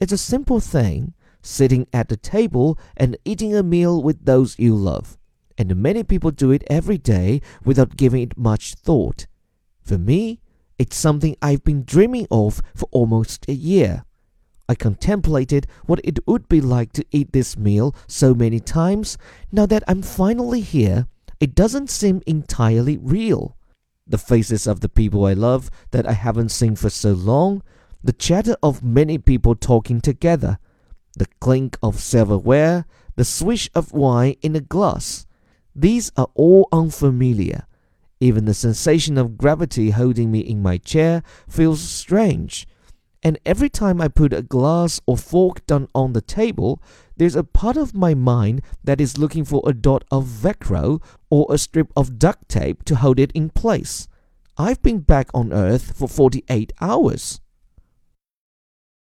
It's a simple thing, sitting at the table and eating a meal with those you love. And many people do it every day without giving it much thought. For me, it's something I've been dreaming of for almost a year. I contemplated what it would be like to eat this meal so many times. Now that I'm finally here, it doesn't seem entirely real. The faces of the people I love that I haven't seen for so long, the chatter of many people talking together, the clink of silverware, the swish of wine in a glass. These are all unfamiliar. Even the sensation of gravity holding me in my chair feels strange. And every time I put a glass or fork down on the table, there's a part of my mind that is looking for a dot of Velcro or a strip of duct tape to hold it in place. I've been back on Earth for 48 hours.